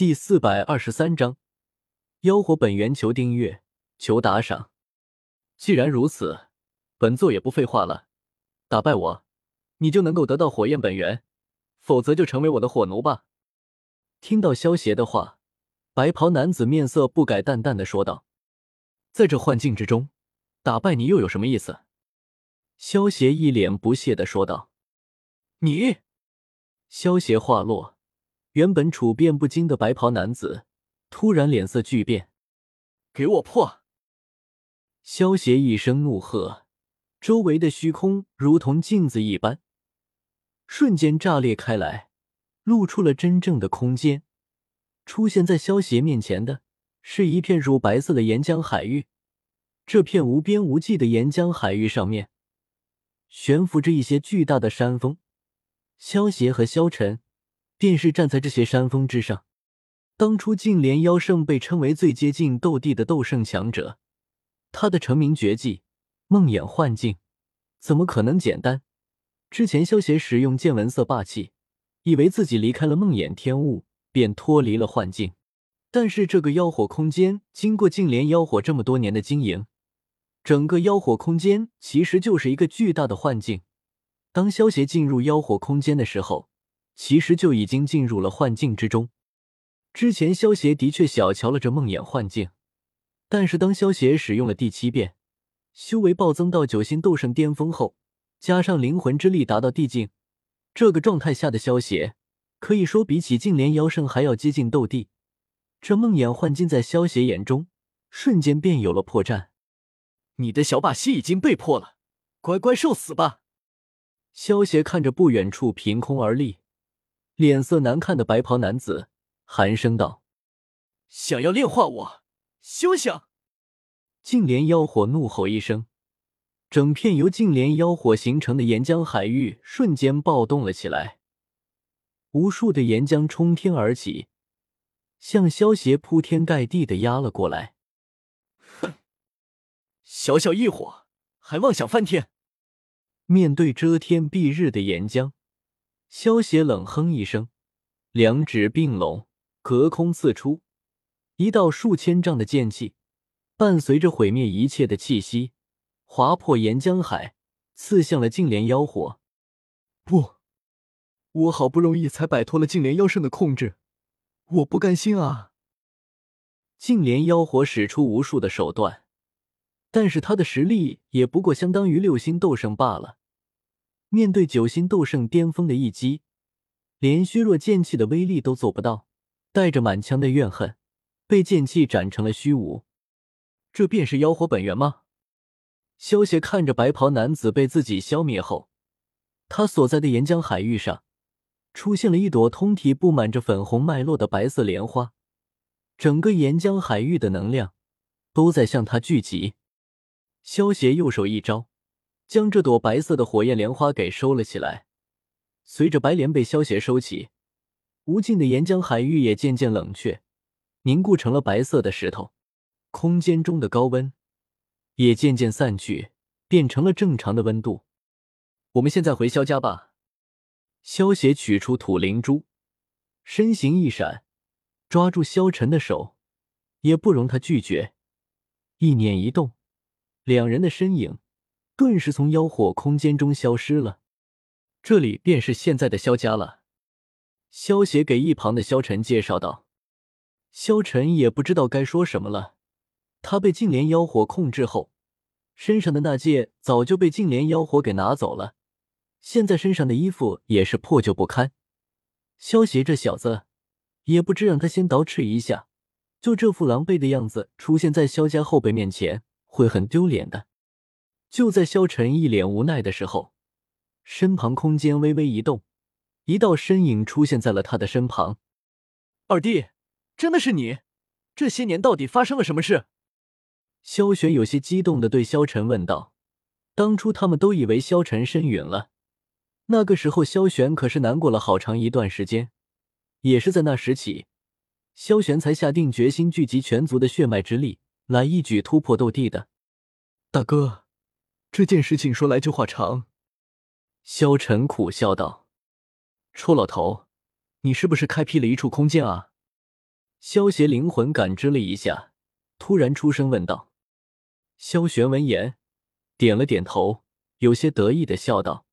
第四百二十三章，妖火本源，求订阅，求打赏。既然如此，本座也不废话了，打败我，你就能够得到火焰本源，否则就成为我的火奴吧。听到萧邪的话，白袍男子面色不改，淡淡的说道：“在这幻境之中，打败你又有什么意思？”萧邪一脸不屑的说道：“你。”萧邪话落。原本处变不惊的白袍男子突然脸色巨变，“给我破！”萧邪一声怒喝，周围的虚空如同镜子一般，瞬间炸裂开来，露出了真正的空间。出现在萧邪面前的是一片乳白色的岩浆海域，这片无边无际的岩浆海域上面悬浮着一些巨大的山峰。萧邪和萧晨。便是站在这些山峰之上。当初净莲妖圣被称为最接近斗帝的斗圣强者，他的成名绝技梦魇幻境，怎么可能简单？之前萧协使用见闻色霸气，以为自己离开了梦魇天雾，便脱离了幻境。但是这个妖火空间，经过净莲妖火这么多年的经营，整个妖火空间其实就是一个巨大的幻境。当萧协进入妖火空间的时候，其实就已经进入了幻境之中。之前萧协的确小瞧了这梦魇幻境，但是当萧协使用了第七变，修为暴增到九星斗圣巅峰后，加上灵魂之力达到地境，这个状态下的萧协可以说比起净莲妖圣还要接近斗帝。这梦魇幻境在萧协眼中瞬间便有了破绽。你的小把戏已经被破了，乖乖受死吧！萧协看着不远处凭空而立。脸色难看的白袍男子寒声道：“想要炼化我，休想！”净莲妖火怒吼一声，整片由净莲妖火形成的岩浆海域瞬间暴动了起来，无数的岩浆冲天而起，向萧邪铺天盖地的压了过来。哼，小小一火，还妄想翻天！面对遮天蔽日的岩浆。萧邪冷哼一声，两指并拢，隔空刺出一道数千丈的剑气，伴随着毁灭一切的气息，划破岩浆海，刺向了净莲妖火。不，我好不容易才摆脱了净莲妖圣的控制，我不甘心啊！净莲妖火使出无数的手段，但是他的实力也不过相当于六星斗圣罢了。面对九星斗圣巅峰的一击，连削弱剑气的威力都做不到，带着满腔的怨恨，被剑气斩成了虚无。这便是妖火本源吗？萧邪看着白袍男子被自己消灭后，他所在的岩浆海域上出现了一朵通体布满着粉红脉络的白色莲花，整个岩浆海域的能量都在向他聚集。萧邪右手一招。将这朵白色的火焰莲花给收了起来，随着白莲被萧邪收起，无尽的岩浆海域也渐渐冷却，凝固成了白色的石头。空间中的高温也渐渐散去，变成了正常的温度。我们现在回萧家吧。萧邪取出土灵珠，身形一闪，抓住萧晨的手，也不容他拒绝。一念一动，两人的身影。顿时从妖火空间中消失了，这里便是现在的萧家了。萧邪给一旁的萧晨介绍道。萧晨也不知道该说什么了。他被净莲妖火控制后，身上的那戒早就被净莲妖火给拿走了，现在身上的衣服也是破旧不堪。萧邪这小子，也不知让他先捯饬一下，就这副狼狈的样子出现在萧家后辈面前，会很丢脸的。就在萧晨一脸无奈的时候，身旁空间微微一动，一道身影出现在了他的身旁。二弟，真的是你？这些年到底发生了什么事？萧玄有些激动的对萧晨问道。当初他们都以为萧晨身陨了，那个时候萧玄可是难过了好长一段时间。也是在那时起，萧玄才下定决心聚集全族的血脉之力，来一举突破斗帝的。大哥。这件事情说来就话长，萧晨苦笑道：“臭老头，你是不是开辟了一处空间啊？”萧邪灵魂感知了一下，突然出声问道：“萧玄闻言，点了点头，有些得意的笑道：‘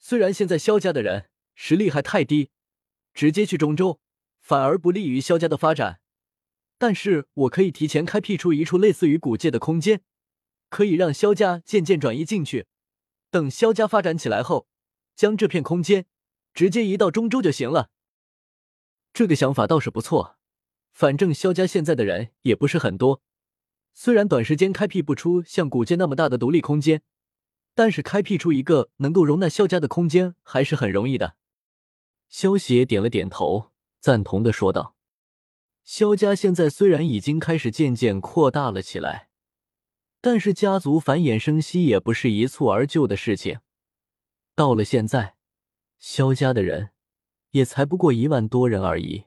虽然现在萧家的人实力还太低，直接去中州反而不利于萧家的发展，但是我可以提前开辟出一处类似于古界的空间，可以让萧家渐渐转移进去。等萧家发展起来后，将这片空间直接移到中州就行了。’这个想法倒是不错。”反正萧家现在的人也不是很多，虽然短时间开辟不出像古界那么大的独立空间，但是开辟出一个能够容纳萧家的空间还是很容易的。萧邪点了点头，赞同的说道：“萧家现在虽然已经开始渐渐扩大了起来，但是家族繁衍生息也不是一蹴而就的事情。到了现在，萧家的人也才不过一万多人而已。”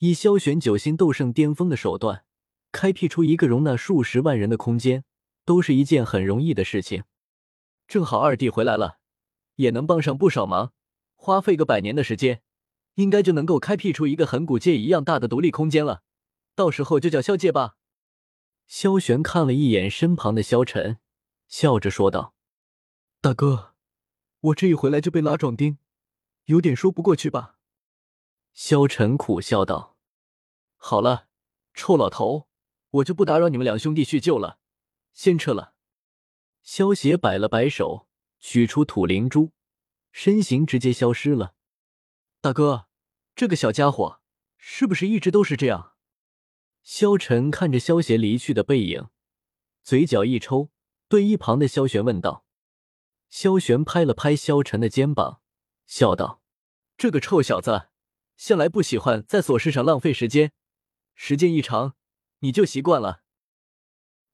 以萧玄九星斗圣巅峰的手段，开辟出一个容纳数十万人的空间，都是一件很容易的事情。正好二弟回来了，也能帮上不少忙。花费个百年的时间，应该就能够开辟出一个很古界一样大的独立空间了。到时候就叫萧界吧。萧玄看了一眼身旁的萧晨，笑着说道：“大哥，我这一回来就被拉壮丁，有点说不过去吧？”萧晨苦笑道：“好了，臭老头，我就不打扰你们两兄弟叙旧了，先撤了。”萧邪摆了摆手，取出土灵珠，身形直接消失了。大哥，这个小家伙是不是一直都是这样？萧晨看着萧邪离去的背影，嘴角一抽，对一旁的萧玄问道。萧玄拍了拍萧晨的肩膀，笑道：“这个臭小子。”向来不喜欢在琐事上浪费时间，时间一长，你就习惯了。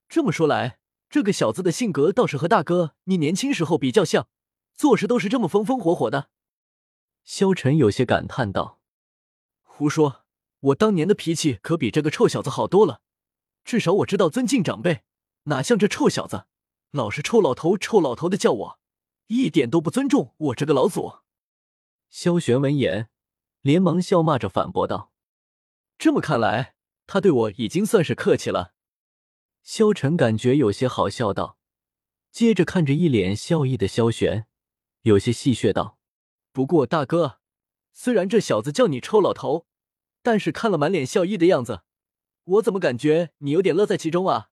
这么说来，这个小子的性格倒是和大哥你年轻时候比较像，做事都是这么风风火火的。萧晨有些感叹道：“胡说，我当年的脾气可比这个臭小子好多了，至少我知道尊敬长辈，哪像这臭小子，老是臭老头、臭老头的叫我，一点都不尊重我这个老祖。”萧玄闻言。连忙笑骂着反驳道：“这么看来，他对我已经算是客气了。”萧晨感觉有些好笑道，接着看着一脸笑意的萧玄，有些戏谑道：“不过大哥，虽然这小子叫你臭老头，但是看了满脸笑意的样子，我怎么感觉你有点乐在其中啊？”